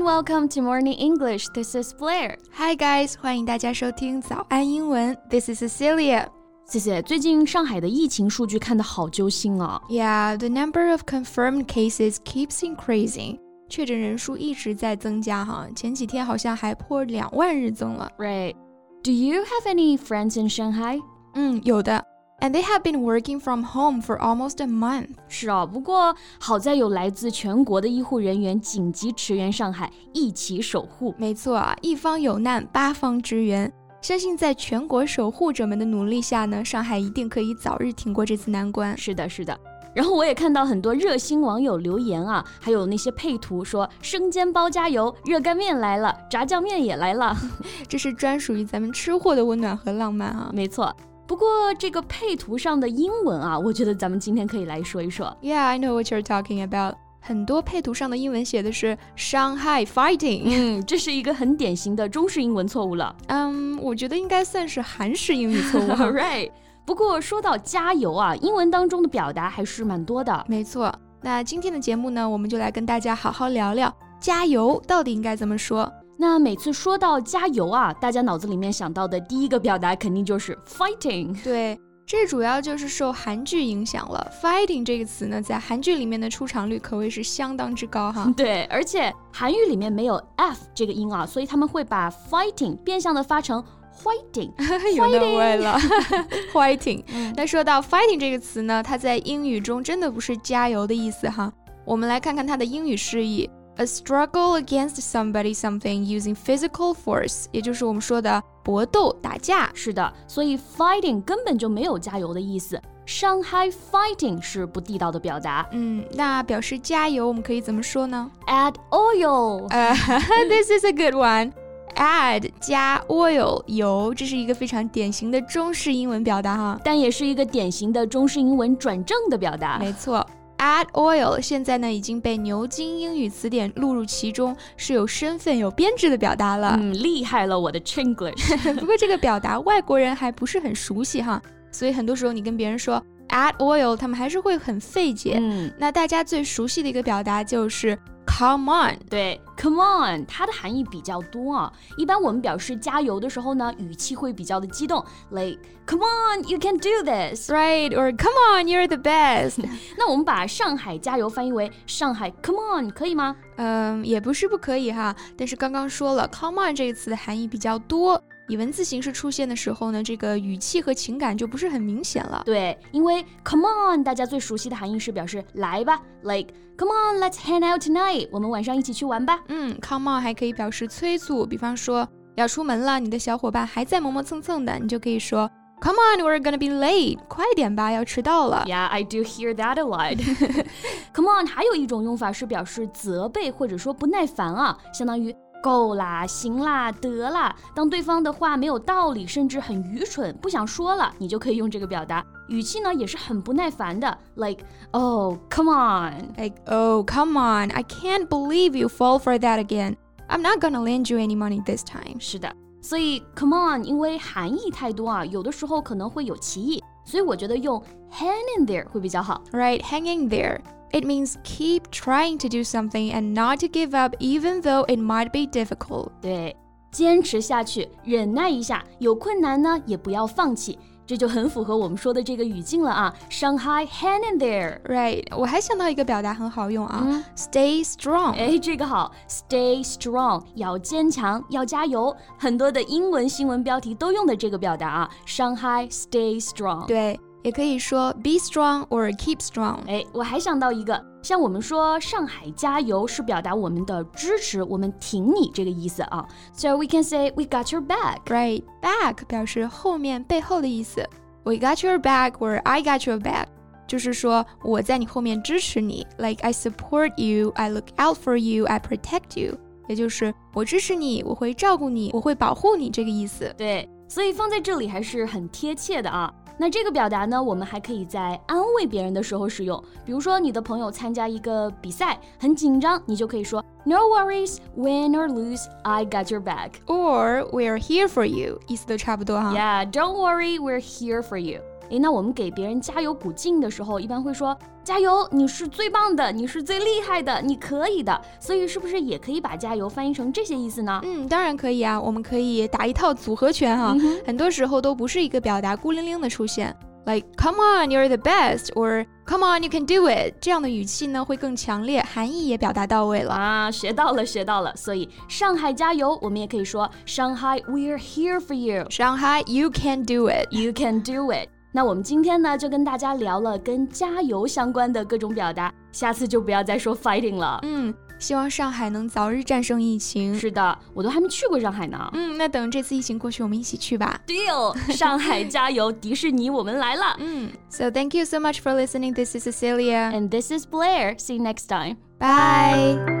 and welcome to Morning English. This is Blair. Hi guys，欢迎大家收听早安英文。This is Cecilia. 谢谢。最近上海的疫情数据看得好揪心啊。Yeah, the number of confirmed cases keeps increasing. 确诊人数一直在增加哈，前几天好像还破两万日增了。Right. Do you have any friends in Shanghai? 嗯，有的。 And they have been working from home for almost a month. 是啊，不过好在有来自全国的医护人员紧急驰援上海，一起守护。没错啊，一方有难，八方支援。相信在全国守护者们的努力下呢，上海一定可以早日挺过这次难关。是的，是的。然后我也看到很多热心网友留言啊，还有那些配图说生煎包加油，热干面来了，炸酱面也来了，这是专属于咱们吃货的温暖和浪漫啊。没错。不过这个配图上的英文啊，我觉得咱们今天可以来说一说。Yeah, I know what you're talking about. 很多配图上的英文写的是 Shanghai Fighting，嗯，这是一个很典型的中式英文错误了。嗯，我觉得应该算是韩式英语错误。Right。不过说到加油啊，英文当中的表达还是蛮多的。没错。那今天的节目呢，我们就来跟大家好好聊聊加油到底应该怎么说。那每次说到加油啊，大家脑子里面想到的第一个表达肯定就是 fighting。对，这主要就是受韩剧影响了。fighting 这个词呢，在韩剧里面的出场率可谓是相当之高哈。对，而且韩语里面没有 f 这个音啊，所以他们会把 fighting 变相的发成 fighting，有那味了。fighting。那说到 fighting 这个词呢，它在英语中真的不是加油的意思哈。我们来看看它的英语释义。A struggle against somebody something using physical force，也就是我们说的搏斗、打架。是的，所以 fighting 根本就没有加油的意思。Shanghai fighting 是不地道的表达。嗯，那表示加油，我们可以怎么说呢？Add oil。呃，This is a good one。Add 加 oil 油，这是一个非常典型的中式英文表达哈，但也是一个典型的中式英文转正的表达。没错。 Add oil 现在呢已经被牛津英语词典录入其中，是有身份、有编制的表达了。嗯，厉害了，我的 Chinglish。不过这个表达外国人还不是很熟悉哈，所以很多时候你跟别人说 add oil，他们还是会很费解。嗯，那大家最熟悉的一个表达就是。Come on，对，Come on，它的含义比较多啊。一般我们表示加油的时候呢，语气会比较的激动，like Come on，you can do this，right？or Come on，you're the best。那我们把上海加油翻译为上海 Come on，可以吗？嗯，也不是不可以哈。但是刚刚说了，Come on 这个词的含义比较多。以文字形式出现的时候呢，这个语气和情感就不是很明显了。对，因为 Come on，大家最熟悉的含义是表示来吧，like Come on，let's hang out tonight，我们晚上一起去玩吧。嗯，Come on 还可以表示催促，比方说要出门了，你的小伙伴还在磨磨蹭蹭的，你就可以说 Come on，we're gonna be late，快点吧，要迟到了。Yeah，I do hear that a lot。Come on，还有一种用法是表示责备或者说不耐烦啊，相当于。够啦，行啦，得啦。当对方的话没有道理，甚至很愚蠢，不想说了，你就可以用这个表达。语气呢也是很不耐烦的，like oh come on，like oh come on，I can't believe you fall for that again。I'm not gonna lend you any money this time。是的，所以 come on 因为含义太多啊，有的时候可能会有歧义， 所以我觉得用 hang in there 会比较好。Right，hang in there。It means keep trying to do something and not to give up even though it might be difficult. 对，坚持下去，忍耐一下，有困难呢也不要放弃。 这就很符合我们说的这个语境了啊，Shanghai hang in there。Right，我还想到一个表达很好用啊、嗯、，stay strong。哎，这个好，stay strong，要坚强，要加油。很多的英文新闻标题都用的这个表达啊，Shanghai stay strong。对。也可以说 be strong or keep strong。哎，我还想到一个，像我们说上海加油是表达我们的支持，我们挺你这个意思啊。So we can say we got your back. Right, back 表示后面、背后的意思。We got your back or I got your back，就是说我在你后面支持你。Like I support you, I look out for you, I protect you。也就是我支持你，我会照顾你，我会保护你这个意思。对，所以放在这里还是很贴切的啊。 那这个表达呢，我们还可以在安慰别人的时候使用。比如说，你的朋友参加一个比赛，很紧张，你就可以说 No worries, win or lose, I got your back. Or we're here for you，意思都差不多哈。Yeah, don't worry, we're here for you. 诶，那我们给别人加油鼓劲的时候，一般会说加油，你是最棒的，你是最厉害的，你可以的。所以是不是也可以把加油翻译成这些意思呢？嗯，当然可以啊，我们可以打一套组合拳哈，很多时候都不是一个表达孤零零的出现。Like come on, you're the best, or come on, you can do it。这样的语气呢会更强烈，含义也表达到位了啊！学到了，学到了。所以上海加油，我们也可以说 Shanghai we're here for you。上海，you can do it, you can do it。那我们今天呢就跟大家聊了跟加油相关的各种表达，下次就不要再说 fighting 了。嗯。希望上海能早日战胜疫情。是的，我都还没去过上海呢。嗯，那等这次疫情过去，我们一起去吧。Deal，上海加油！迪士尼，我们来了。嗯，So thank you so much for listening. This is Cecilia, and this is Blair. See you next time. Bye.